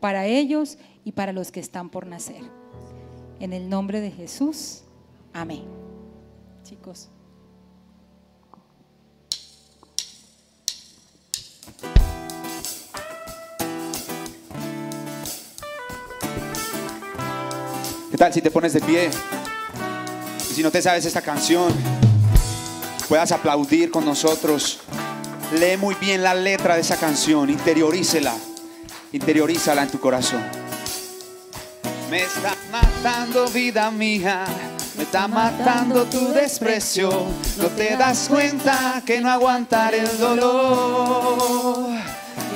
para ellos y para los que están por nacer. En el nombre de Jesús, amén. Chicos. ¿Qué tal si te pones de pie? Y si no te sabes esta canción, puedas aplaudir con nosotros. Lee muy bien la letra de esa canción, interiorícela, interiorízala en tu corazón. Me está matando vida mía, me está matando tu desprecio. No te das cuenta que no aguantar el dolor.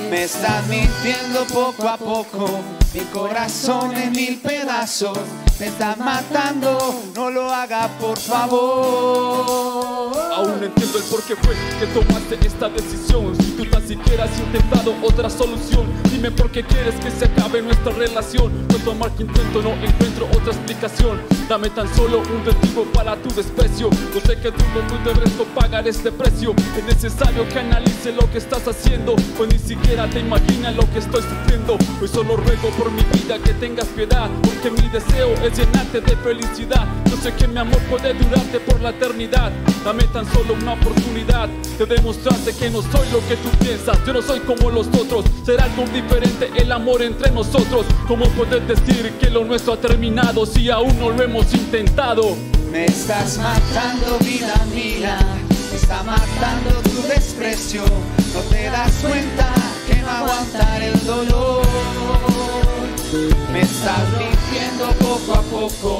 Me estás mintiendo poco a poco, mi corazón en mil pedazos. Me estás matando, no lo haga por favor. Aún no entiendo el por qué fue que tomaste esta decisión. Si tú siquiera has intentado otra solución, dime por qué quieres que se acabe nuestra relación. No tomar que intento, no encuentro otra explicación. Dame tan solo un motivo para tu desprecio. Yo sé que tú no debes pagar este precio. Es necesario que analice lo que estás haciendo, pues ni siquiera te imaginas lo que estoy sufriendo. Hoy solo ruego por mi vida que tengas piedad, porque mi deseo es llenarte de felicidad. Yo sé que mi amor puede durarte por la eternidad. Dame tan solo una oportunidad de demostrarte que no soy lo que tú piensas. Yo no soy como los otros. Será algo diferente el amor entre nosotros. ¿Cómo puedes decir que lo nuestro ha terminado si aún no lo hemos intentado? Me estás matando, vida mía. Me está matando tu desprecio. No te das cuenta que no aguantar el dolor. Me estás mintiendo poco a poco.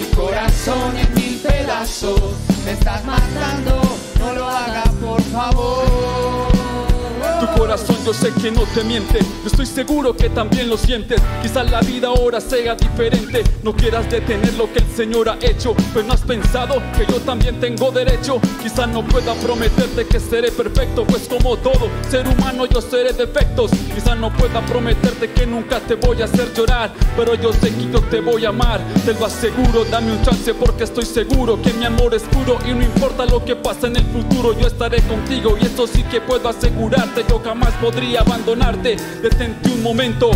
Mi corazón en mil pedazos. Me estás matando. No lo hagas, por favor. Tu corazón yo sé que no te miente, yo estoy seguro que también lo sientes. Quizás la vida ahora sea diferente, no quieras detener lo que el Señor ha hecho, pero no has pensado que yo también tengo derecho. Quizás no pueda prometerte que seré perfecto, pues como todo ser humano yo seré defectos. Quizás no pueda prometerte que nunca te voy a hacer llorar, pero yo sé que yo te voy a amar. Te lo aseguro, dame un chance porque estoy seguro que mi amor es puro y no importa lo que pase en el futuro, yo estaré contigo y eso sí que puedo asegurarte yo jamás podría abandonarte. Detente un momento,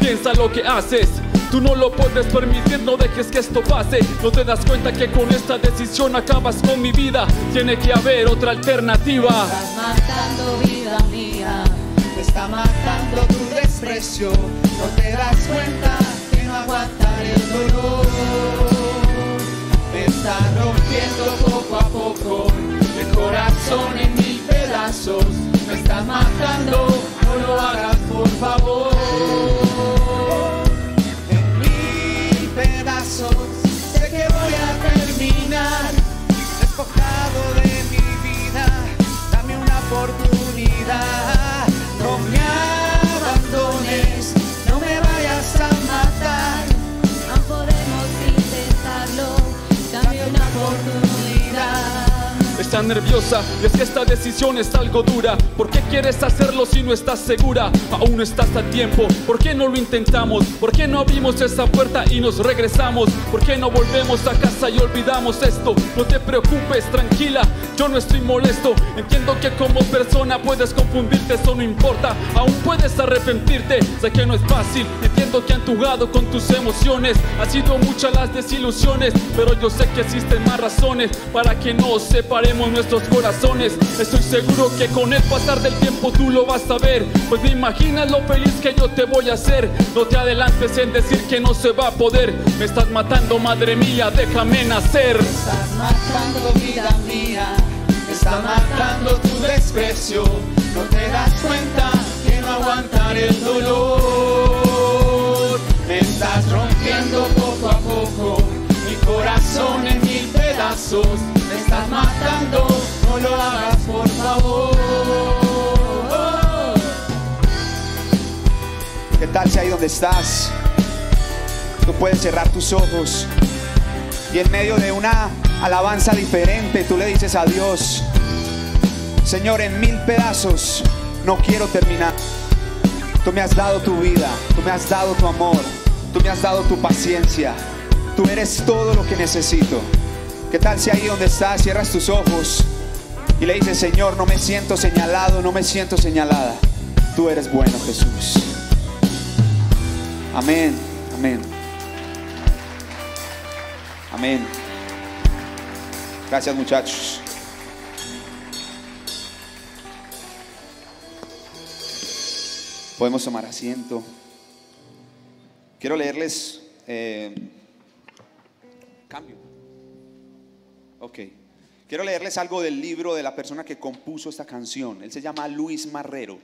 piensa lo que haces. Tú no lo puedes permitir, no dejes que esto pase. No te das cuenta que con esta decisión acabas con mi vida. Tiene que haber otra alternativa. Estás matando vida mía. Me está matando tu desprecio. No te das cuenta que no aguantar el dolor. Me está rompiendo poco a poco el corazón en mil Me está matando, no lo hagas por favor. Nerviosa y es que esta decisión es algo dura. ¿Por qué quieres hacerlo si no estás segura? Aún no estás a tiempo. ¿Por qué no lo intentamos? ¿Por qué no abrimos esa puerta y nos regresamos? ¿Por qué no volvemos a casa y olvidamos esto? No te preocupes, tranquila, yo no estoy molesto. Entiendo que como persona puedes confundirte, eso no importa. Aún puedes arrepentirte, sé que no es fácil. Entiendo que han jugado con tus emociones. Ha sido muchas las desilusiones, pero yo sé que existen más razones para que nos separemos nuestros corazones. Estoy seguro que con el pasar del tiempo tú lo vas a ver. Pues me imaginas lo feliz que yo te voy a hacer. No te adelantes en decir que no se va a poder. Me estás matando, madre mía, déjame nacer. Estás matando vida mía, me está matando tu desprecio. No te das cuenta que no aguantar el dolor. Me estás rompiendo poco a poco corazón en mil pedazos. Me estás matando, no lo hagas por favor. ¿Qué tal si ahí donde estás? Tú puedes cerrar tus ojos y en medio de una alabanza diferente tú le dices a Dios, Señor, en mil pedazos no quiero terminar. Tú me has dado tu vida, tú me has dado tu amor, tú me has dado tu paciencia. Tú eres todo lo que necesito. ¿Qué tal si ahí donde estás cierras tus ojos y le dices, Señor, no me siento señalado, no me siento señalada. Tú eres bueno, Jesús. Amén, amén. Amén. Gracias muchachos. Podemos tomar asiento. Quiero leerles... eh, cambio. Ok. Quiero leerles algo del libro de la persona que compuso esta canción. Él se llama Luis Marrero,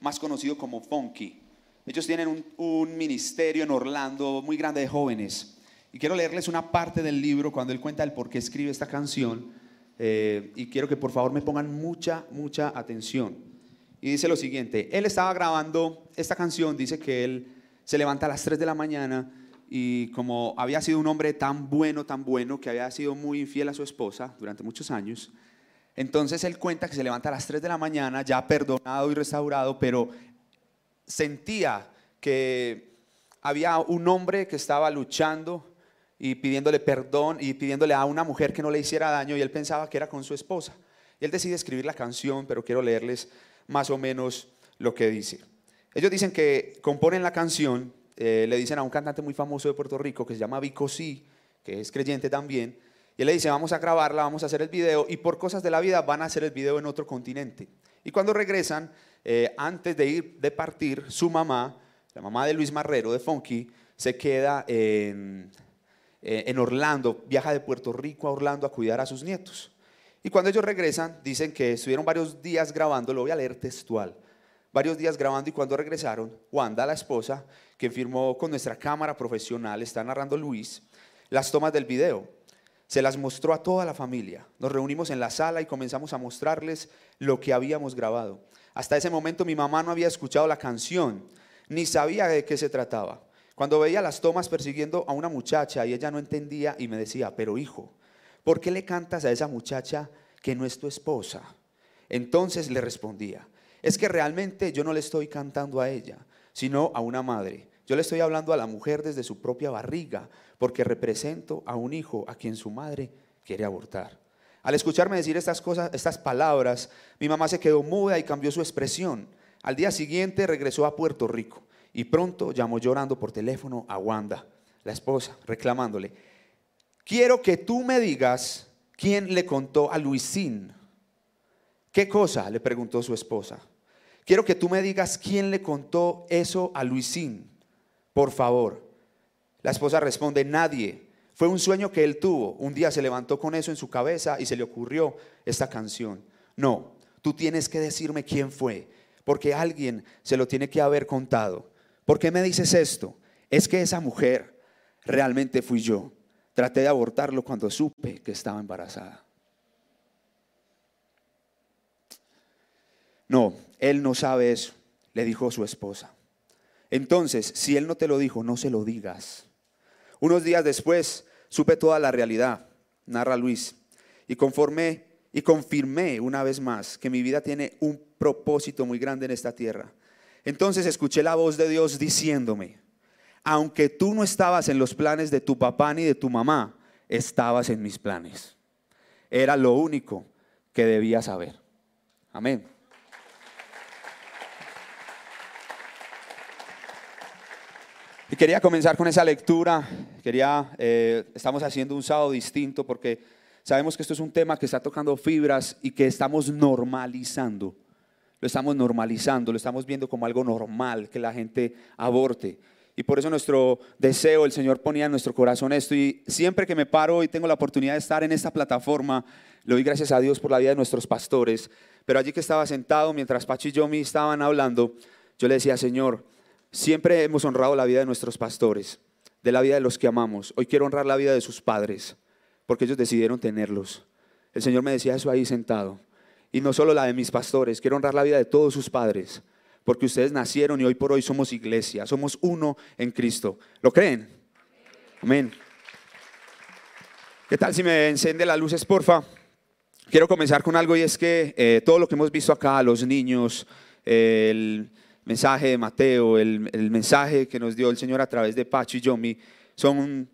más conocido como Funky. Ellos tienen un, ministerio en Orlando muy grande de jóvenes. Y quiero leerles una parte del libro cuando él cuenta el por qué escribe esta canción. Eh, y quiero que por favor me pongan mucha, mucha atención. Y dice lo siguiente, él estaba grabando esta canción, dice que él se levanta a las 3 de la mañana y como había sido un hombre tan bueno, tan bueno, que había sido muy infiel a su esposa durante muchos años, entonces él cuenta que se levanta a las 3 de la mañana, ya perdonado y restaurado, pero sentía que había un hombre que estaba luchando y pidiéndole perdón y pidiéndole a una mujer que no le hiciera daño y él pensaba que era con su esposa. Y él decide escribir la canción, pero quiero leerles más o menos lo que dice. Ellos dicen que componen la canción, eh, le dicen a un cantante muy famoso de Puerto Rico que se llama Vico C, que es creyente también, y él le dice, vamos a grabarla, vamos a hacer el video, y por cosas de la vida van a hacer el video en otro continente. Y cuando regresan, eh, antes de ir, de partir, su mamá, la mamá de Luis Marrero, de Funky, se queda en, eh, en Orlando, viaja de Puerto Rico a Orlando a cuidar a sus nietos. Y cuando ellos regresan, dicen que estuvieron varios días grabando, lo voy a leer textual, varios días grabando y cuando regresaron, Wanda, la esposa, que firmó con nuestra cámara profesional, está narrando Luis, las tomas del video. Se las mostró a toda la familia. Nos reunimos en la sala y comenzamos a mostrarles lo que habíamos grabado. Hasta ese momento mi mamá no había escuchado la canción, ni sabía de qué se trataba. Cuando veía las tomas persiguiendo a una muchacha y ella no entendía y me decía, pero hijo, ¿por qué le cantas a esa muchacha que no es tu esposa? Entonces le respondía, es que realmente yo no le estoy cantando a ella, sino a una madre. Yo le estoy hablando a la mujer desde su propia barriga, porque represento a un hijo a quien su madre quiere abortar. Al escucharme decir estas cosas, estas palabras, mi mamá se quedó muda y cambió su expresión. Al día siguiente regresó a Puerto Rico y pronto llamó llorando por teléfono a Wanda, la esposa, reclamándole, quiero que tú me digas quién le contó a Luisín. ¿Qué cosa? le preguntó su esposa. Quiero que tú me digas quién le contó eso a Luisín, por favor. La esposa responde, nadie. Fue un sueño que él tuvo. Un día se levantó con eso en su cabeza y se le ocurrió esta canción. No, tú tienes que decirme quién fue, porque alguien se lo tiene que haber contado. ¿Por qué me dices esto? Es que esa mujer realmente fui yo. Traté de abortarlo cuando supe que estaba embarazada. No, él no sabe eso, le dijo su esposa. Entonces, si él no te lo dijo, no se lo digas. Unos días después supe toda la realidad, narra Luis, y conformé y confirmé una vez más que mi vida tiene un propósito muy grande en esta tierra. Entonces escuché la voz de Dios diciéndome, aunque tú no estabas en los planes de tu papá ni de tu mamá, estabas en mis planes. Era lo único que debía saber. Amén. Y quería comenzar con esa lectura. Quería, eh, estamos haciendo un sábado distinto porque sabemos que esto es un tema que está tocando fibras y que estamos normalizando. Lo estamos normalizando, lo estamos viendo como algo normal que la gente aborte. Y por eso nuestro deseo, el Señor ponía en nuestro corazón esto. Y siempre que me paro y tengo la oportunidad de estar en esta plataforma, le doy gracias a Dios por la vida de nuestros pastores. Pero allí que estaba sentado, mientras Pachi y Yomi estaban hablando, yo le decía, Señor, siempre hemos honrado la vida de nuestros pastores, de la vida de los que amamos. Hoy quiero honrar la vida de sus padres, porque ellos decidieron tenerlos. El Señor me decía eso ahí sentado. Y no solo la de mis pastores, quiero honrar la vida de todos sus padres, porque ustedes nacieron y hoy por hoy somos iglesia, somos uno en Cristo. ¿Lo creen? Amén. ¿Qué tal si me enciende las luces, porfa? Quiero comenzar con algo y es que eh, todo lo que hemos visto acá, los niños, el mensaje de Mateo, el, el, mensaje que nos dio el Señor a través de Pacho y Yomi, son,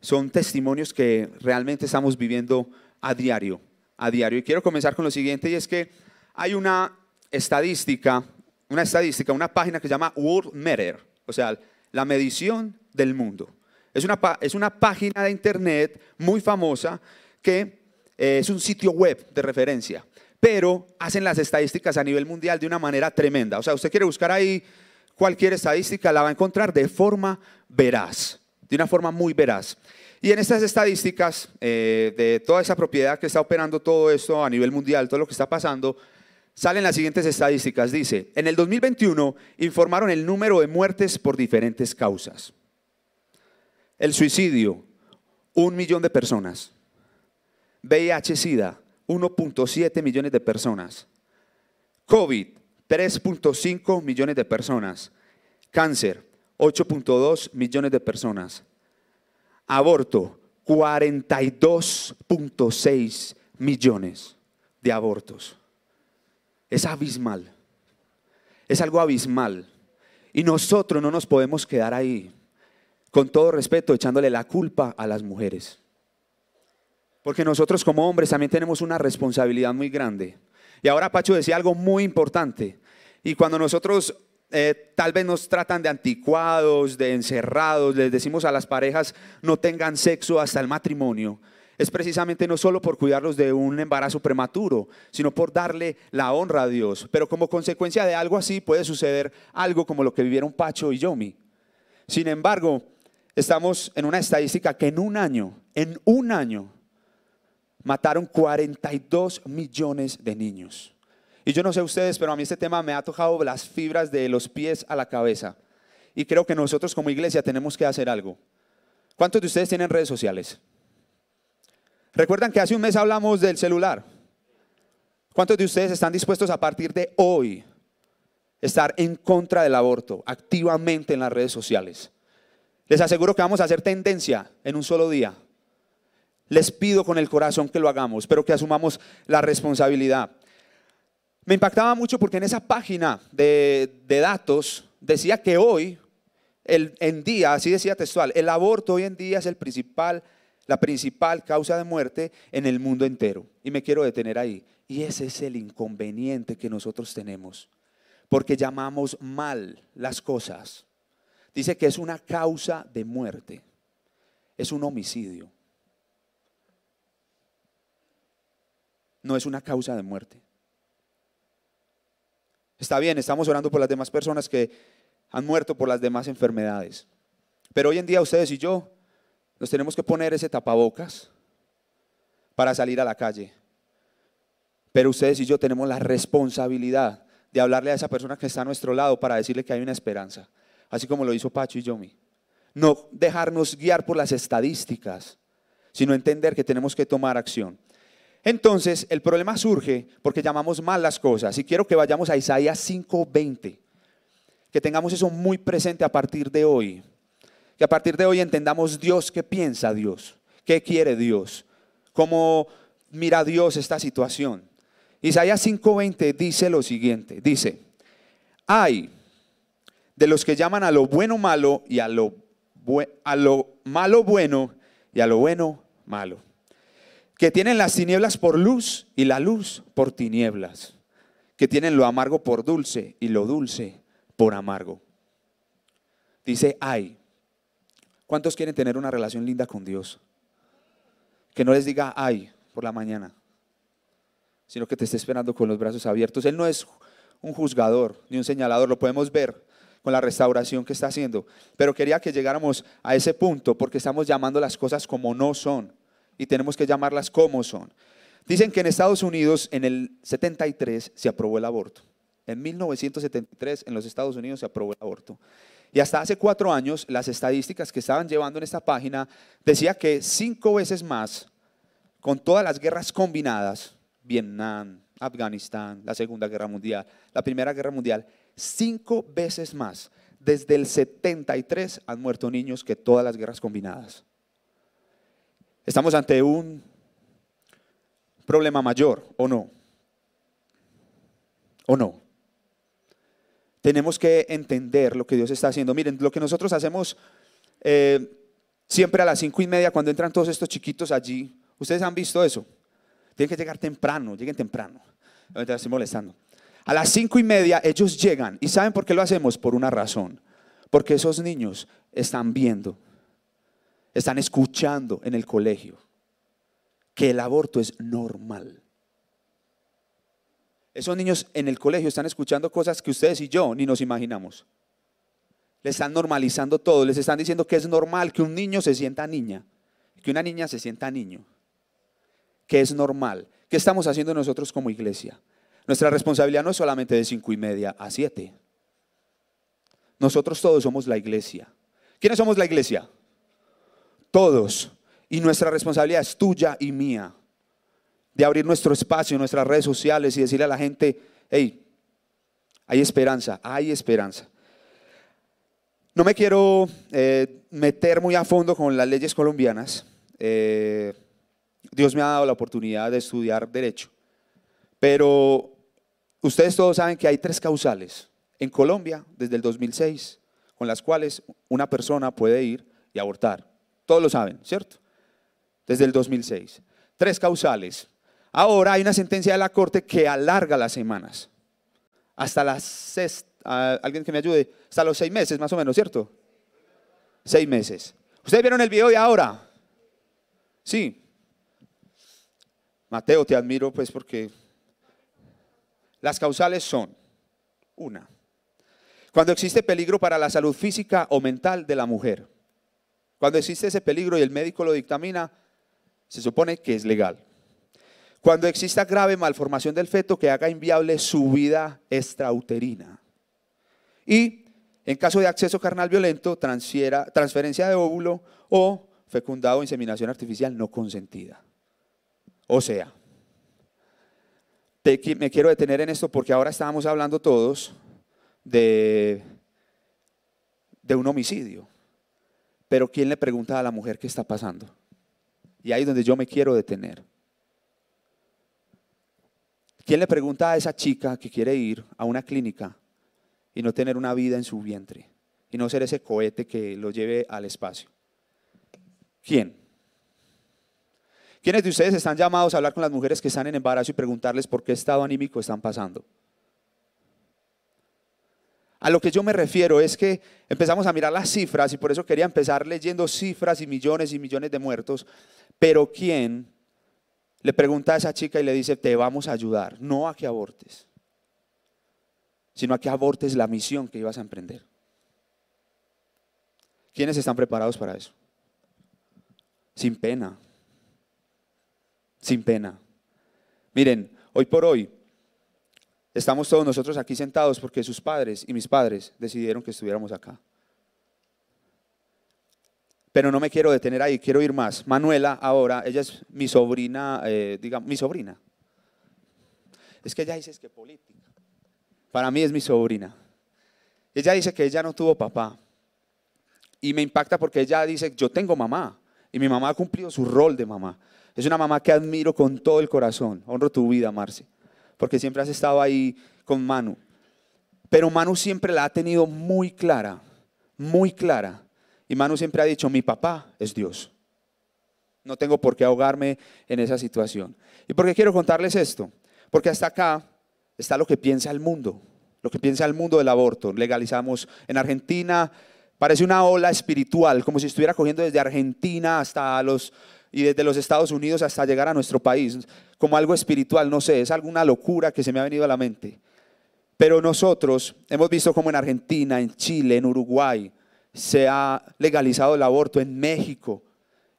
son testimonios que realmente estamos viviendo a diario, a diario. Y quiero comenzar con lo siguiente y es que hay una estadística, una estadística, una página que se llama World Matter, o sea, la medición del mundo. Es una, es una página de internet muy famosa que eh, es un sitio web de referencia, pero hacen las estadísticas a nivel mundial de una manera tremenda. O sea, usted quiere buscar ahí cualquier estadística, la va a encontrar de forma veraz, de una forma muy veraz. Y en estas estadísticas eh, de toda esa propiedad que está operando todo esto a nivel mundial, todo lo que está pasando, salen las siguientes estadísticas. Dice, en el 2021 informaron el número de muertes por diferentes causas. El suicidio, un millón de personas. VIH-Sida, 1.7 millones de personas. COVID, 3.5 millones de personas. Cáncer, 8.2 millones de personas. Aborto, 42.6 millones de abortos. Es abismal. Es algo abismal. Y nosotros no nos podemos quedar ahí, con todo respeto, echándole la culpa a las mujeres. Porque nosotros como hombres también tenemos una responsabilidad muy grande. Y ahora Pacho decía algo muy importante. Y cuando nosotros eh, tal vez nos tratan de anticuados, de encerrados, les decimos a las parejas no tengan sexo hasta el matrimonio, es precisamente no solo por cuidarlos de un embarazo prematuro, sino por darle la honra a Dios. Pero como consecuencia de algo así puede suceder algo como lo que vivieron Pacho y Yomi. Sin embargo, estamos en una estadística que en un año, en un año, mataron 42 millones de niños. Y yo no sé ustedes, pero a mí este tema me ha tocado las fibras de los pies a la cabeza. Y creo que nosotros como iglesia tenemos que hacer algo. ¿Cuántos de ustedes tienen redes sociales? ¿Recuerdan que hace un mes hablamos del celular? ¿Cuántos de ustedes están dispuestos a partir de hoy estar en contra del aborto activamente en las redes sociales? Les aseguro que vamos a hacer tendencia en un solo día. Les pido con el corazón que lo hagamos, pero que asumamos la responsabilidad. Me impactaba mucho porque en esa página de, datos decía que hoy, el, en día, así decía textual, el aborto hoy en día es el la principal causa de muerte en el mundo entero. Y me quiero detener ahí. Y ese es el inconveniente que nosotros tenemos, porque llamamos mal las cosas. Dice que es una causa de muerte, es un homicidio. No es una causa de muerte. Está bien, estamos orando por las demás personas que han muerto por las demás enfermedades. Pero hoy en día ustedes y yo nos tenemos que poner ese tapabocas para salir a la calle. Pero ustedes y yo tenemos la responsabilidad de hablarle a esa persona que está a nuestro lado para decirle que hay una esperanza, así como lo hizo Pacho y Yomi. No dejarnos guiar por las estadísticas, sino entender que tenemos que tomar acción. Entonces, el problema surge porque llamamos mal las cosas. Y quiero que vayamos a Isaías 5:20. Que tengamos eso muy presente a partir de hoy. Que a partir de hoy entendamos Dios, qué piensa Dios, qué quiere Dios, cómo mira Dios esta situación. Isaías 5:20 dice lo siguiente, dice, hay de los que llaman a lo bueno malo y a lo, a lo malo bueno y a lo bueno malo que tienen las tinieblas por luz y la luz por tinieblas, que tienen lo amargo por dulce y lo dulce por amargo. Dice, ay, ¿cuántos quieren tener una relación linda con Dios? Que no les diga ay por la mañana, sino que te esté esperando con los brazos abiertos. Él no es un juzgador ni un señalador, lo podemos ver con la restauración que está haciendo. Pero quería que llegáramos a ese punto porque estamos llamando las cosas como no son y tenemos que llamarlas como son. Dicen que en Estados Unidos en el 73 se aprobó el aborto. En 1973 en los Estados Unidos se aprobó el aborto. Y hasta hace cuatro años las estadísticas que estaban llevando en esta página decía que cinco veces más, con todas las guerras combinadas, Vietnam, Afganistán, la Segunda Guerra Mundial, la Primera Guerra Mundial, cinco veces más, desde el 73 han muerto niños que todas las guerras combinadas. Estamos ante un problema mayor, ¿o no? ¿O no? Tenemos que entender lo que Dios está haciendo. Miren, lo que nosotros hacemos eh, siempre a las cinco y media cuando entran todos estos chiquitos allí, ustedes han visto eso. Tienen que llegar temprano, lleguen temprano. Ahorita estoy molestando. A las cinco y media ellos llegan y ¿saben por qué lo hacemos? Por una razón. Porque esos niños están viendo, están escuchando en el colegio que el aborto es normal. Esos niños en el colegio están escuchando cosas que ustedes y yo ni nos imaginamos. Le están normalizando todo, les están diciendo que es normal que un niño se sienta niña, que una niña se sienta niño, que es normal. ¿Qué estamos haciendo nosotros como iglesia? Nuestra responsabilidad no es solamente de cinco y media a siete. Nosotros todos somos la iglesia. ¿Quiénes somos la iglesia? Todos. Y nuestra responsabilidad es tuya y mía. De abrir nuestro espacio, nuestras redes sociales y decirle a la gente, hey, hay esperanza, hay esperanza. No me quiero eh, meter muy a fondo con las leyes colombianas. Eh, Dios me ha dado la oportunidad de estudiar derecho. Pero ustedes todos saben que hay tres causales en Colombia desde el 2006 con las cuales una persona puede ir y abortar. Todos lo saben, ¿cierto? Desde el 2006. Tres causales. Ahora hay una sentencia de la Corte que alarga las semanas. Hasta las sexta alguien que me ayude, hasta los seis meses más o menos, ¿cierto? Seis meses. ¿Ustedes vieron el video de ahora? Sí. Mateo, te admiro pues porque las causales son, una, cuando existe peligro para la salud física o mental de la mujer. Cuando existe ese peligro y el médico lo dictamina, se supone que es legal. Cuando exista grave malformación del feto que haga inviable su vida extrauterina. Y en caso de acceso carnal violento, transferencia de óvulo o fecundado o inseminación artificial no consentida. O sea, me quiero detener en esto porque ahora estábamos hablando todos de, de un homicidio. Pero ¿quién le pregunta a la mujer qué está pasando? Y ahí es donde yo me quiero detener. ¿Quién le pregunta a esa chica que quiere ir a una clínica y no tener una vida en su vientre y no ser ese cohete que lo lleve al espacio. ¿Quién? ¿Quiénes de ustedes están llamados a hablar con las mujeres que están en embarazo y preguntarles por qué estado anímico están pasando? A lo que yo me refiero es que empezamos a mirar las cifras y por eso quería empezar leyendo cifras y millones y millones de muertos, pero ¿quién le pregunta a esa chica y le dice, te vamos a ayudar, no a que abortes? sino a que abortes la misión que ibas a emprender. ¿Quiénes están preparados para eso? Sin pena. Sin pena. Miren, hoy por hoy estamos todos nosotros aquí sentados porque sus padres y mis padres decidieron que estuviéramos acá. Pero no me quiero detener ahí, quiero ir más. Manuela ahora, ella es mi sobrina, eh, digamos, mi sobrina. Es que ella dice que política. Para mí es mi sobrina. Ella dice que ella no tuvo papá. Y me impacta porque ella dice, yo tengo mamá. Y mi mamá ha cumplido su rol de mamá. Es una mamá que admiro con todo el corazón. Honro tu vida, Marce. Porque siempre has estado ahí con Manu. Pero Manu siempre la ha tenido muy clara. Muy clara. Y Manu siempre ha dicho, mi papá es Dios. No tengo por qué ahogarme en esa situación. ¿Y por qué quiero contarles esto? Porque hasta acá está lo que piensa el mundo, lo que piensa el mundo del aborto. Legalizamos en Argentina, parece una ola espiritual, como si estuviera cogiendo desde Argentina hasta los y desde los Estados Unidos hasta llegar a nuestro país, como algo espiritual, no sé, es alguna locura que se me ha venido a la mente. Pero nosotros hemos visto como en Argentina, en Chile, en Uruguay, se ha legalizado el aborto, en México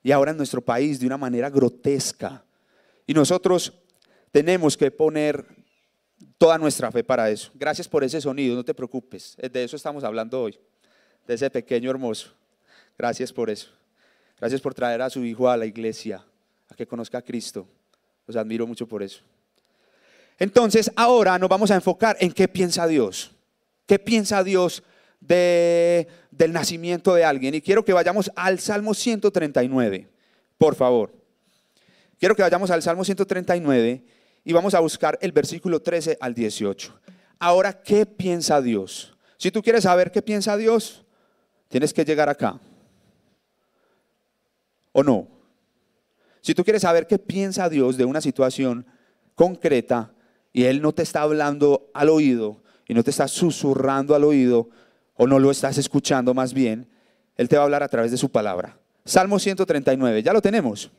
y ahora en nuestro país de una manera grotesca. Y nosotros tenemos que poner toda nuestra fe para eso. Gracias por ese sonido, no te preocupes. De eso estamos hablando hoy, de ese pequeño hermoso. Gracias por eso. Gracias por traer a su hijo a la iglesia, a que conozca a Cristo. Los admiro mucho por eso. Entonces, ahora nos vamos a enfocar en qué piensa Dios. ¿Qué piensa Dios de, del nacimiento de alguien? Y quiero que vayamos al Salmo 139, por favor. Quiero que vayamos al Salmo 139 y vamos a buscar el versículo 13 al 18. Ahora, ¿qué piensa Dios? Si tú quieres saber qué piensa Dios, tienes que llegar acá. ¿O no? Si tú quieres saber qué piensa Dios de una situación concreta y Él no te está hablando al oído y no te está susurrando al oído, o no lo estás escuchando más bien, Él te va a hablar a través de su palabra. Salmo 139, ya lo tenemos.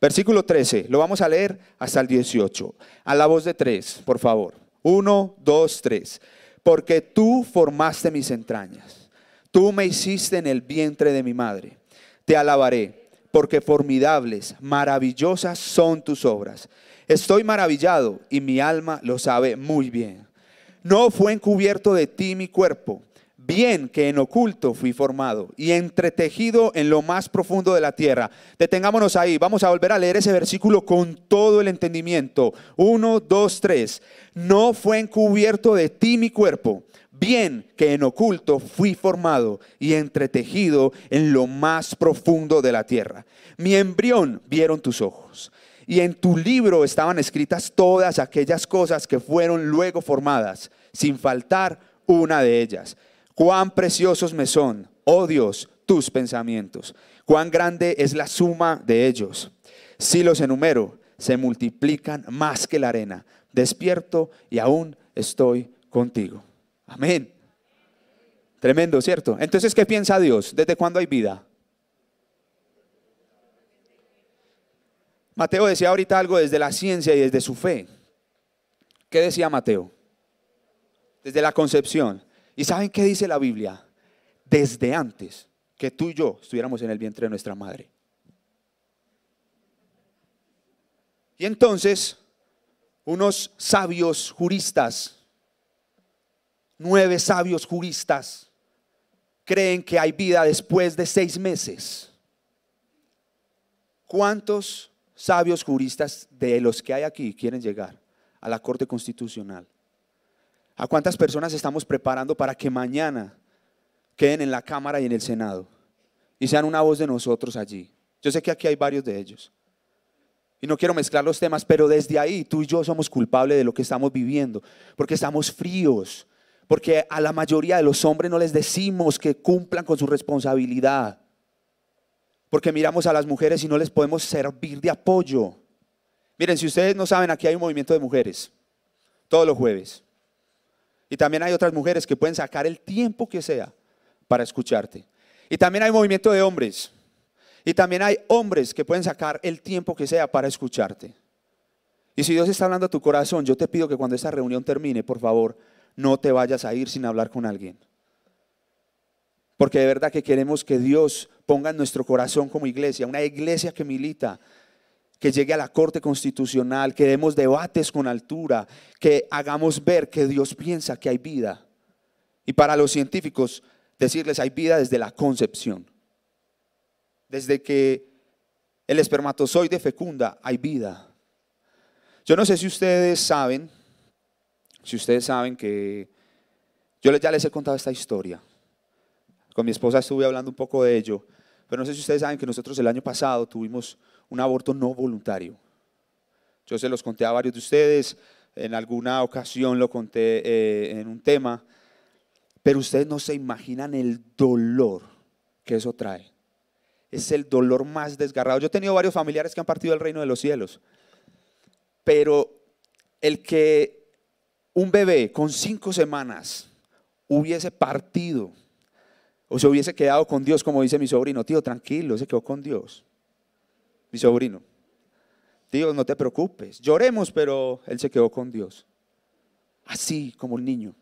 Versículo 13, lo vamos a leer hasta el 18. A la voz de tres, por favor. Uno, dos, tres. Porque tú formaste mis entrañas. Tú me hiciste en el vientre de mi madre. Te alabaré, porque formidables, maravillosas son tus obras. Estoy maravillado y mi alma lo sabe muy bien. No fue encubierto de ti mi cuerpo bien que en oculto fui formado y entretejido en lo más profundo de la tierra. Detengámonos ahí, vamos a volver a leer ese versículo con todo el entendimiento. Uno, dos, tres. No fue encubierto de ti mi cuerpo, bien que en oculto fui formado y entretejido en lo más profundo de la tierra. Mi embrión vieron tus ojos. Y en tu libro estaban escritas todas aquellas cosas que fueron luego formadas, sin faltar una de ellas. Cuán preciosos me son, oh Dios, tus pensamientos. Cuán grande es la suma de ellos. Si los enumero, se multiplican más que la arena. Despierto y aún estoy contigo. Amén. Tremendo, ¿cierto? Entonces, ¿qué piensa Dios? ¿Desde cuándo hay vida? Mateo decía ahorita algo desde la ciencia y desde su fe. ¿Qué decía Mateo? Desde la concepción. ¿Y saben qué dice la Biblia? Desde antes que tú y yo estuviéramos en el vientre de nuestra madre. Y entonces, unos sabios juristas, nueve sabios juristas, creen que hay vida después de seis meses. ¿Cuántos sabios juristas de los que hay aquí quieren llegar a la Corte Constitucional? ¿A cuántas personas estamos preparando para que mañana queden en la Cámara y en el Senado y sean una voz de nosotros allí? Yo sé que aquí hay varios de ellos. Y no quiero mezclar los temas, pero desde ahí tú y yo somos culpables de lo que estamos viviendo, porque estamos fríos, porque a la mayoría de los hombres no les decimos que cumplan con su responsabilidad, porque miramos a las mujeres y no les podemos servir de apoyo. Miren, si ustedes no saben, aquí hay un movimiento de mujeres, todos los jueves. Y también hay otras mujeres que pueden sacar el tiempo que sea para escucharte. Y también hay movimiento de hombres. Y también hay hombres que pueden sacar el tiempo que sea para escucharte. Y si Dios está hablando a tu corazón, yo te pido que cuando esta reunión termine, por favor, no te vayas a ir sin hablar con alguien. Porque de verdad que queremos que Dios ponga en nuestro corazón como iglesia, una iglesia que milita, que llegue a la Corte Constitucional, que demos debates con altura, que hagamos ver que Dios piensa que hay vida. Y para los científicos, decirles hay vida desde la concepción. Desde que el espermatozoide fecunda, hay vida. Yo no sé si ustedes saben, si ustedes saben que yo ya les he contado esta historia. Con mi esposa estuve hablando un poco de ello, pero no sé si ustedes saben que nosotros el año pasado tuvimos un aborto no voluntario. Yo se los conté a varios de ustedes, en alguna ocasión lo conté eh, en un tema, pero ustedes no se imaginan el dolor que eso trae. Es el dolor más desgarrado. Yo he tenido varios familiares que han partido del reino de los cielos, pero el que un bebé con cinco semanas hubiese partido o se hubiese quedado con Dios, como dice mi sobrino, tío, tranquilo, se quedó con Dios mi sobrino. Dios, no te preocupes, lloremos, pero él se quedó con Dios. Así como el niño.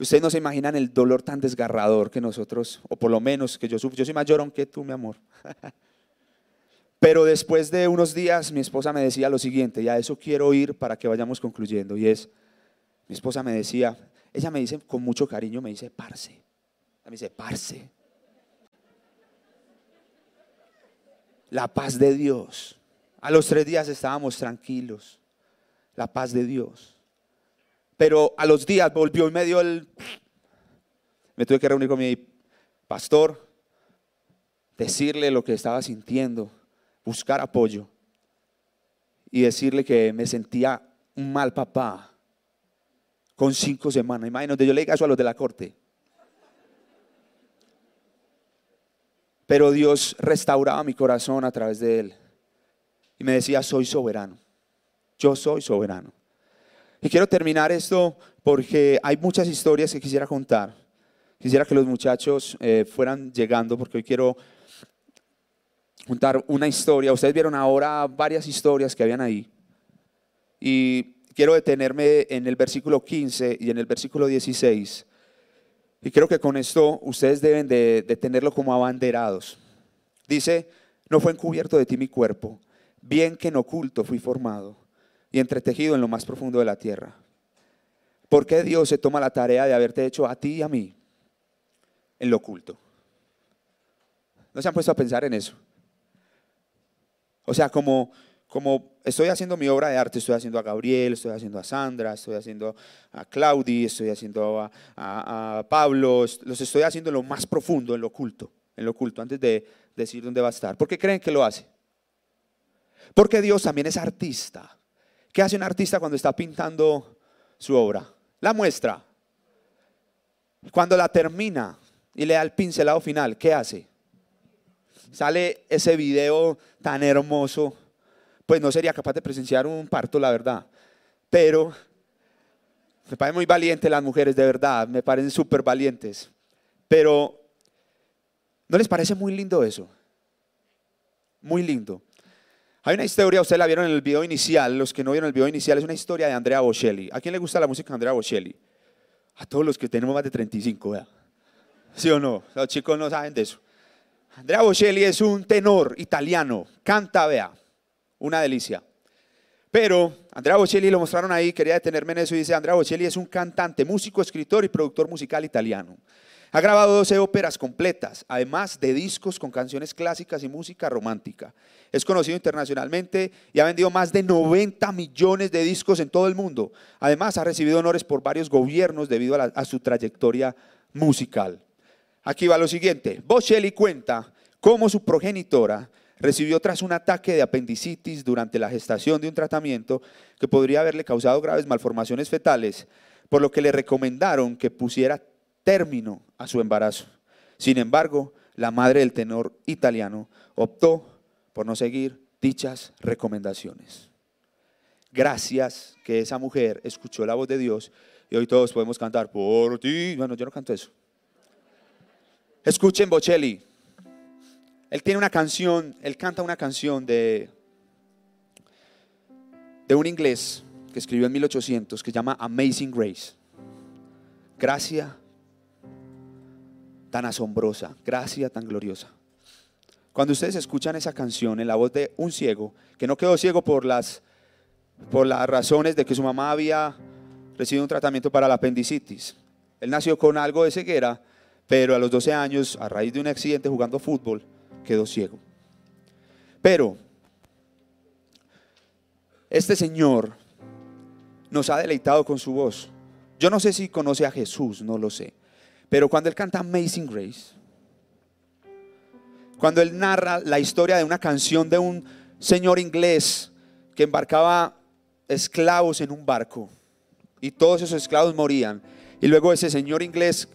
Ustedes no se imaginan el dolor tan desgarrador que nosotros, o por lo menos que yo sufro. Yo soy más llorón que tú, mi amor. Pero después de unos días, mi esposa me decía lo siguiente, y a eso quiero ir para que vayamos concluyendo. Y es, mi esposa me decía, ella me dice con mucho cariño, me dice, parce. Me dice, parce. la paz de Dios. A los tres días estábamos tranquilos, la paz de Dios. Pero a los días volvió y me dio el... Me tuve que reunir con mi pastor, decirle lo que estaba sintiendo, buscar apoyo y decirle que me sentía un mal papá con cinco semanas. Imagínate, yo le diga eso a los de la corte. Pero Dios restauraba mi corazón a través de él. Y me decía, soy soberano. Yo soy soberano. Y quiero terminar esto porque hay muchas historias que quisiera contar. Quisiera que los muchachos eh, fueran llegando porque hoy quiero juntar una historia. Ustedes vieron ahora varias historias que habían ahí. Y quiero detenerme en el versículo 15 y en el versículo 16. Y creo que con esto ustedes deben de, tenerlo como abanderados. Dice, no fue encubierto de ti mi cuerpo, bien que en oculto fui formado y entretejido en lo más profundo de la tierra. ¿Por qué Dios se toma la tarea de haberte hecho a ti y a mí en lo oculto? ¿No se han puesto a pensar en eso? O sea, como, como estoy haciendo mi obra de arte, estoy haciendo a Gabriel, estoy haciendo a Sandra, estoy haciendo a Claudi, estoy haciendo a, a- a Pablo, los estoy haciendo en lo más profundo, en lo oculto, en lo oculto, antes de decir dónde va a estar. ¿Por qué creen que lo hace? Porque Dios también es artista. ¿Qué hace un artista cuando está pintando su obra? La muestra. Cuando la termina y le da el pincelado final, ¿qué hace? Sale ese video tan hermoso. Pues no sería capaz de presenciar un parto, la verdad. Pero me parecen muy valientes las mujeres, de verdad. Me parecen súper valientes. Pero, ¿no les parece muy lindo eso? Muy lindo. Hay una historia, ustedes la vieron en el video inicial, los que no vieron el video inicial, es una historia de Andrea Bocelli. ¿A quién le gusta la música de Andrea Bocelli? A todos los que tenemos más de 35, ¿verdad? ¿Sí o no? Los chicos no saben de eso. Andrea Bocelli es un tenor italiano, canta, vea, una delicia. Pero Andrea Bocelli lo mostraron ahí, quería detenerme en eso y dice, Andrea Bocelli es un cantante, músico, escritor y productor musical italiano. Ha grabado 12 óperas completas, además de discos con canciones clásicas y música romántica. Es conocido internacionalmente y ha vendido más de 90 millones de discos en todo el mundo. Además, ha recibido honores por varios gobiernos debido a, a su trayectoria musical. Aquí va lo siguiente. Bocelli cuenta cómo su progenitora recibió tras un ataque de apendicitis durante la gestación de un tratamiento que podría haberle causado graves malformaciones fetales, por lo que le recomendaron que pusiera término a su embarazo. Sin embargo, la madre del tenor italiano optó por no seguir dichas recomendaciones. Gracias que esa mujer escuchó la voz de Dios y hoy todos podemos cantar por ti. Bueno, yo no canto eso. Escuchen Bocelli. Él tiene una canción, él canta una canción de, de un inglés que escribió en 1800 que se llama Amazing Grace. Gracia tan asombrosa, gracia tan gloriosa. Cuando ustedes escuchan esa canción en la voz de un ciego, que no quedó ciego por las, por las razones de que su mamá había recibido un tratamiento para la apendicitis. Él nació con algo de ceguera, pero a los 12 años, a raíz de un accidente jugando fútbol, quedó ciego. Pero este Señor nos ha deleitado con su voz. Yo no sé si conoce a Jesús, no lo sé. Pero cuando Él canta Amazing Grace, cuando Él narra la historia de una canción de un señor inglés que embarcaba esclavos en un barco y todos esos esclavos morían. Y luego ese señor inglés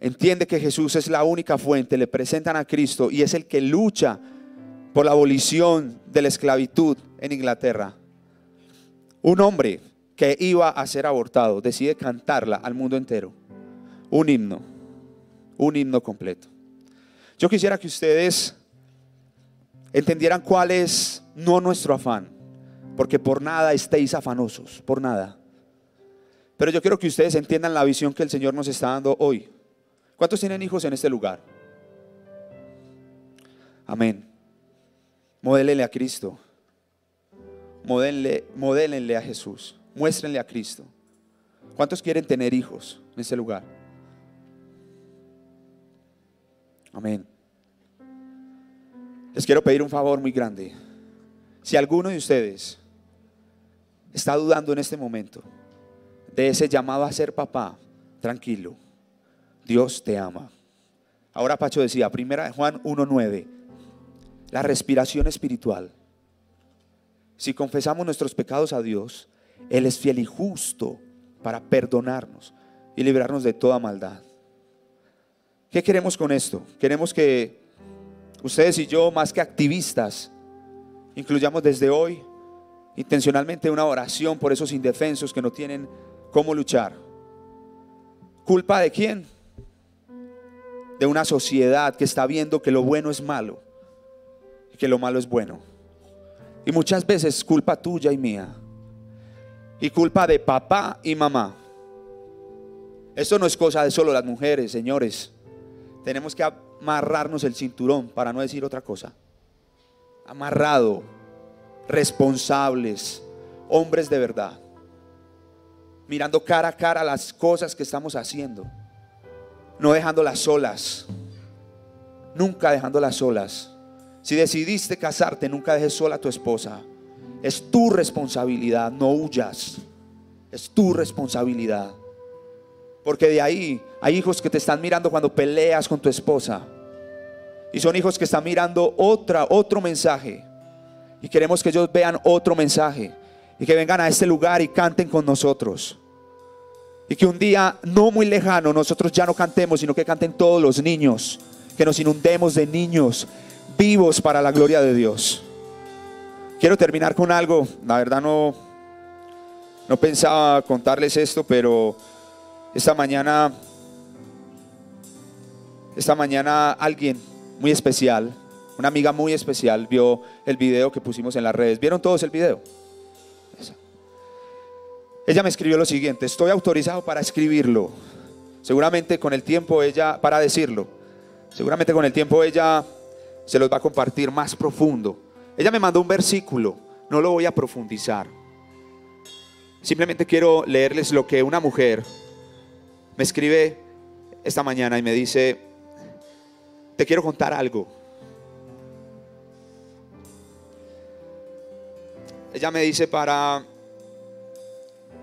entiende que Jesús es la única fuente, le presentan a Cristo y es el que lucha por la abolición de la esclavitud en Inglaterra. Un hombre que iba a ser abortado decide cantarla al mundo entero. Un himno, un himno completo. Yo quisiera que ustedes entendieran cuál es no nuestro afán, porque por nada estéis afanosos, por nada. Pero yo quiero que ustedes entiendan la visión que el Señor nos está dando hoy. ¿Cuántos tienen hijos en este lugar? Amén. Modélenle a Cristo. Modélenle, modélenle a Jesús. Muéstrenle a Cristo. ¿Cuántos quieren tener hijos en este lugar? Amén. Les quiero pedir un favor muy grande. Si alguno de ustedes está dudando en este momento de ese llamado a ser papá, tranquilo. Dios te ama. Ahora Pacho decía, primera Juan 1.9, la respiración espiritual. Si confesamos nuestros pecados a Dios, Él es fiel y justo para perdonarnos y librarnos de toda maldad. ¿Qué queremos con esto? Queremos que ustedes y yo, más que activistas, incluyamos desde hoy intencionalmente una oración por esos indefensos que no tienen cómo luchar. ¿Culpa de quién? De una sociedad que está viendo que lo bueno es malo y que lo malo es bueno. Y muchas veces culpa tuya y mía. Y culpa de papá y mamá. Esto no es cosa de solo las mujeres, señores. Tenemos que amarrarnos el cinturón para no decir otra cosa. Amarrado, responsables, hombres de verdad. Mirando cara a cara las cosas que estamos haciendo. No dejándolas solas. Nunca dejándolas solas. Si decidiste casarte, nunca dejes sola a tu esposa. Es tu responsabilidad, no huyas. Es tu responsabilidad. Porque de ahí hay hijos que te están mirando cuando peleas con tu esposa. Y son hijos que están mirando otra, otro mensaje. Y queremos que ellos vean otro mensaje. Y que vengan a este lugar y canten con nosotros. Y que un día no muy lejano nosotros ya no cantemos, sino que canten todos los niños. Que nos inundemos de niños vivos para la gloria de Dios. Quiero terminar con algo. La verdad no, no pensaba contarles esto, pero esta mañana, esta mañana alguien muy especial, una amiga muy especial, vio el video que pusimos en las redes. ¿Vieron todos el video? Ella me escribió lo siguiente, estoy autorizado para escribirlo. Seguramente con el tiempo ella, para decirlo, seguramente con el tiempo ella se los va a compartir más profundo. Ella me mandó un versículo, no lo voy a profundizar. Simplemente quiero leerles lo que una mujer me escribe esta mañana y me dice, te quiero contar algo. Ella me dice para...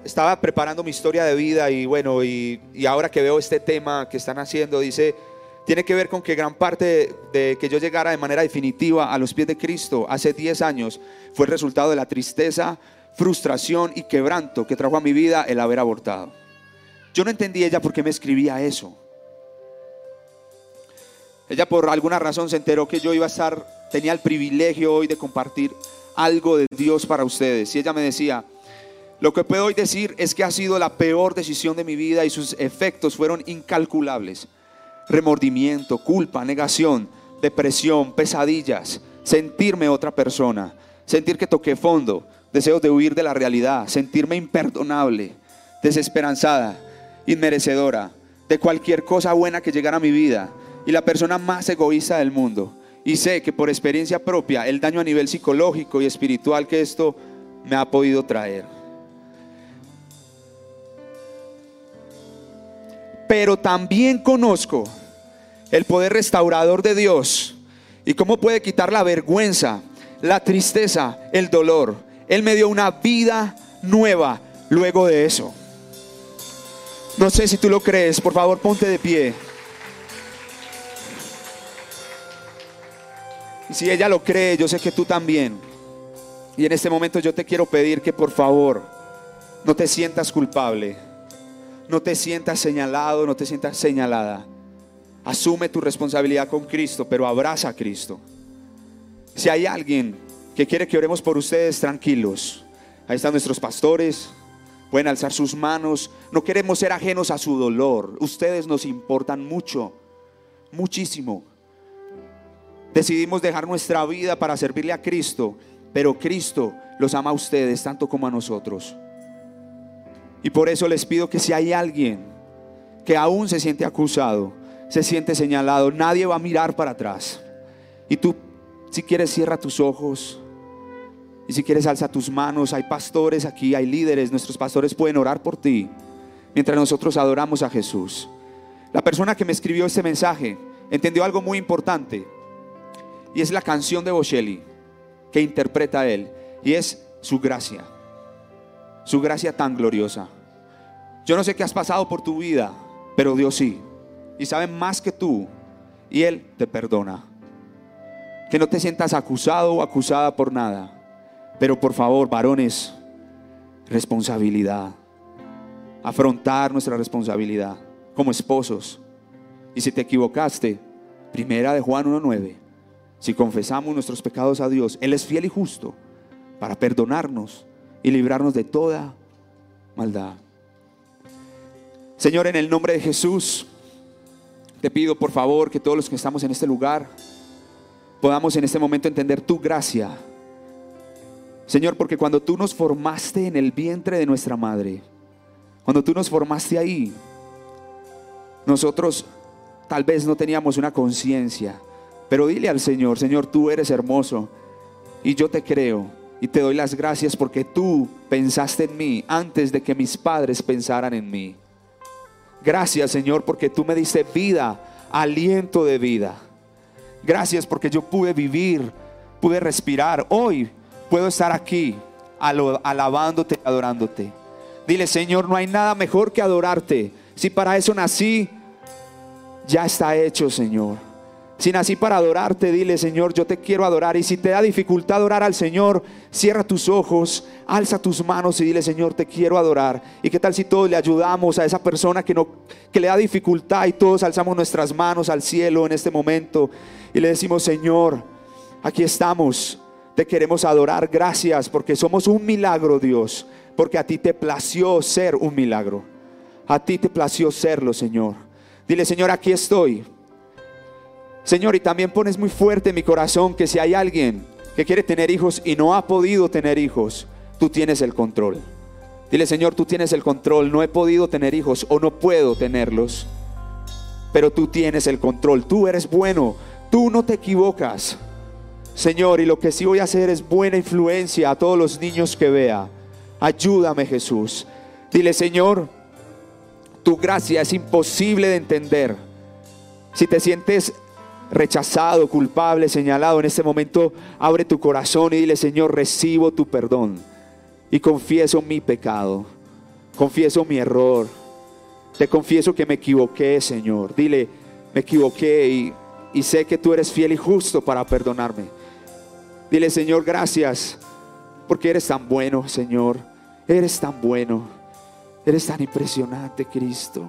Estaba preparando mi historia de vida y bueno, y, ahora que veo este tema que están haciendo, dice, tiene que ver con que gran parte de, de, que yo llegara de manera definitiva a los pies de Cristo hace 10 años fue el resultado de la tristeza, frustración y quebranto que trajo a mi vida el haber abortado. Yo no entendí ella por qué me escribía eso. Ella por alguna razón se enteró que yo iba a estar, tenía el privilegio hoy de compartir algo de Dios para ustedes. Y ella me decía, lo que puedo hoy decir es que ha sido la peor decisión de mi vida y sus efectos fueron incalculables remordimiento, culpa, negación, depresión, pesadillas, sentirme otra persona, sentir que toqué fondo, deseos de huir de la realidad, sentirme imperdonable, desesperanzada, inmerecedora de cualquier cosa buena que llegara a mi vida y la persona más egoísta del mundo. Y sé que por experiencia propia el daño a nivel psicológico y espiritual que esto me ha podido traer. Pero también conozco el poder restaurador de Dios y cómo puede quitar la vergüenza, la tristeza, el dolor. Él me dio una vida nueva luego de eso. No sé si tú lo crees, por favor ponte de pie. Y si ella lo cree, yo sé que tú también. Y en este momento yo te quiero pedir que por favor no te sientas culpable. No te sientas señalado, no te sientas señalada. Asume tu responsabilidad con Cristo, pero abraza a Cristo. Si hay alguien que quiere que oremos por ustedes, tranquilos. Ahí están nuestros pastores. Pueden alzar sus manos. No queremos ser ajenos a su dolor. Ustedes nos importan mucho, muchísimo. Decidimos dejar nuestra vida para servirle a Cristo, pero Cristo los ama a ustedes tanto como a nosotros. Y por eso les pido que si hay alguien que aún se siente acusado, se siente señalado, nadie va a mirar para atrás. Y tú, si quieres, cierra tus ojos. Y si quieres, alza tus manos. Hay pastores aquí, hay líderes. Nuestros pastores pueden orar por ti mientras nosotros adoramos a Jesús. La persona que me escribió este mensaje entendió algo muy importante. Y es la canción de Bocelli que interpreta él. Y es su gracia su gracia tan gloriosa. Yo no sé qué has pasado por tu vida, pero Dios sí. Y sabe más que tú. Y Él te perdona. Que no te sientas acusado o acusada por nada. Pero por favor, varones, responsabilidad. Afrontar nuestra responsabilidad como esposos. Y si te equivocaste, primera de Juan 1.9, si confesamos nuestros pecados a Dios, Él es fiel y justo para perdonarnos y librarnos de toda maldad. Señor, en el nombre de Jesús, Te pido por favor que todos los que estamos en este lugar podamos en este momento entender tu gracia. Señor, porque cuando tú nos formaste en el vientre de nuestra madre, cuando tú nos formaste ahí, nosotros tal vez no teníamos una conciencia, pero dile al Señor, Señor, tú eres hermoso y yo te creo y te doy las gracias porque tú pensaste en mí antes de que mis padres pensaran en mí. Gracias Señor porque tú me diste vida, aliento de vida. Gracias porque yo pude vivir, pude respirar. Hoy puedo estar aquí alabándote y adorándote. Dile Señor, no hay nada mejor que adorarte. Si para eso nací, ya está hecho Señor. Si nací para adorarte, dile Señor, yo te quiero adorar. Y si te da dificultad adorar al Señor, cierra tus ojos, alza tus manos y dile Señor, te quiero adorar. ¿Y qué tal si todos le ayudamos a esa persona que, no, que le da dificultad y todos alzamos nuestras manos al cielo en este momento y le decimos Señor, aquí estamos, te queremos adorar. Gracias porque somos un milagro Dios, porque a ti te plació ser un milagro. A ti te plació serlo, Señor. Dile, Señor, aquí estoy. Señor, y también pones muy fuerte en mi corazón que si hay alguien que quiere tener hijos y no ha podido tener hijos, tú tienes el control. Dile, Señor, tú tienes el control. No he podido tener hijos o no puedo tenerlos, pero tú tienes el control. Tú eres bueno. Tú no te equivocas. Señor, y lo que sí voy a hacer es buena influencia a todos los niños que vea. Ayúdame, Jesús. Dile, Señor, tu gracia es imposible de entender. Si te sientes rechazado, culpable, señalado, en este momento abre tu corazón y dile, Señor, recibo tu perdón y confieso mi pecado, confieso mi error. Te confieso que me equivoqué, Señor. Dile, me equivoqué y, y sé que tú eres fiel y justo para perdonarme. Dile, Señor, gracias porque eres tan bueno, Señor. Eres tan bueno. Eres tan impresionante, Cristo.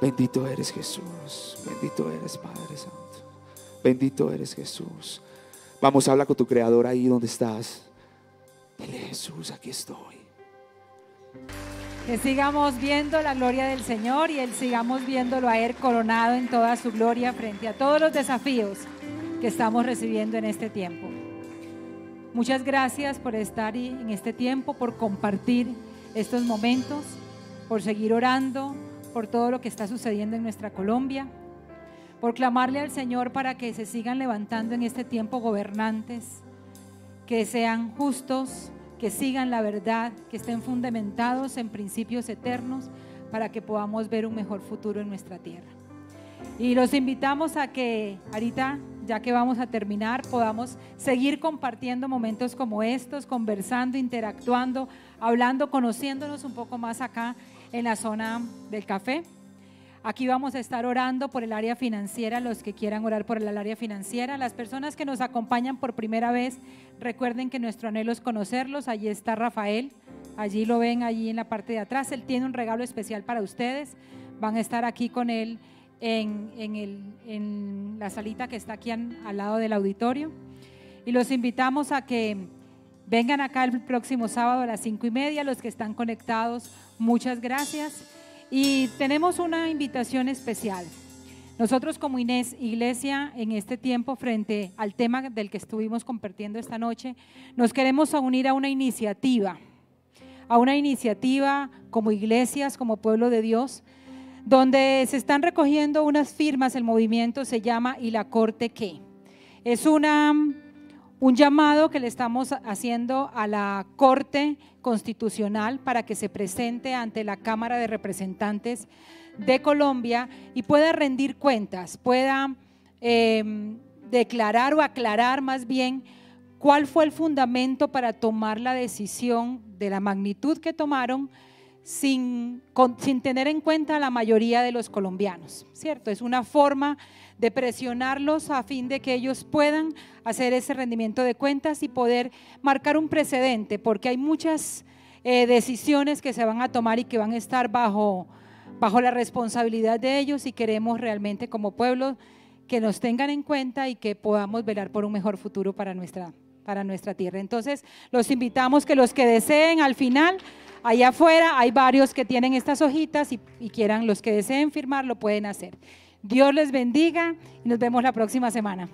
Bendito eres Jesús. Bendito eres Padre Santo. Bendito eres Jesús. Vamos, habla con tu Creador ahí donde estás. Dile, Jesús, aquí estoy. Que sigamos viendo la gloria del Señor y él sigamos viéndolo a Él coronado en toda su gloria frente a todos los desafíos que estamos recibiendo en este tiempo. Muchas gracias por estar en este tiempo, por compartir estos momentos, por seguir orando por todo lo que está sucediendo en nuestra Colombia, por clamarle al Señor para que se sigan levantando en este tiempo gobernantes que sean justos, que sigan la verdad, que estén fundamentados en principios eternos para que podamos ver un mejor futuro en nuestra tierra. Y los invitamos a que ahorita, ya que vamos a terminar, podamos seguir compartiendo momentos como estos, conversando, interactuando, hablando, conociéndonos un poco más acá en la zona del café. Aquí vamos a estar orando por el área financiera, los que quieran orar por el área financiera. Las personas que nos acompañan por primera vez, recuerden que nuestro anhelo es conocerlos. Allí está Rafael, allí lo ven, allí en la parte de atrás. Él tiene un regalo especial para ustedes. Van a estar aquí con él en, en el- en la salita que está aquí al lado del auditorio. Y los invitamos a que vengan acá el próximo sábado a las cinco y media, los que están conectados. Muchas gracias. Y tenemos una invitación especial. Nosotros como Inés Iglesia, en este tiempo, frente al tema del que estuvimos compartiendo esta noche, nos queremos unir a una iniciativa, a una iniciativa como iglesias, como pueblo de Dios, donde se están recogiendo unas firmas, el movimiento se llama ¿Y la Corte qué? Es una, un llamado que le estamos haciendo a la Corte Constitucional para que se presente ante la Cámara de Representantes de Colombia y pueda rendir cuentas, pueda eh, declarar o aclarar más bien cuál fue el fundamento para tomar la decisión de la magnitud que tomaron sin, sin tener en cuenta a la mayoría de los colombianos, ¿cierto? Es una forma de presionarlos a fin de que ellos puedan hacer ese rendimiento de cuentas y poder marcar un precedente, porque hay muchas eh, decisiones que se van a tomar y que van a estar bajo, bajo la responsabilidad de ellos y queremos realmente como pueblo que nos tengan en cuenta y que podamos velar por un mejor futuro para nuestra, para nuestra tierra. Entonces, los invitamos que los que deseen al final, allá afuera hay varios que tienen estas hojitas y, y quieran, los que deseen firmar, lo pueden hacer. Dios les bendiga y nos vemos la próxima semana.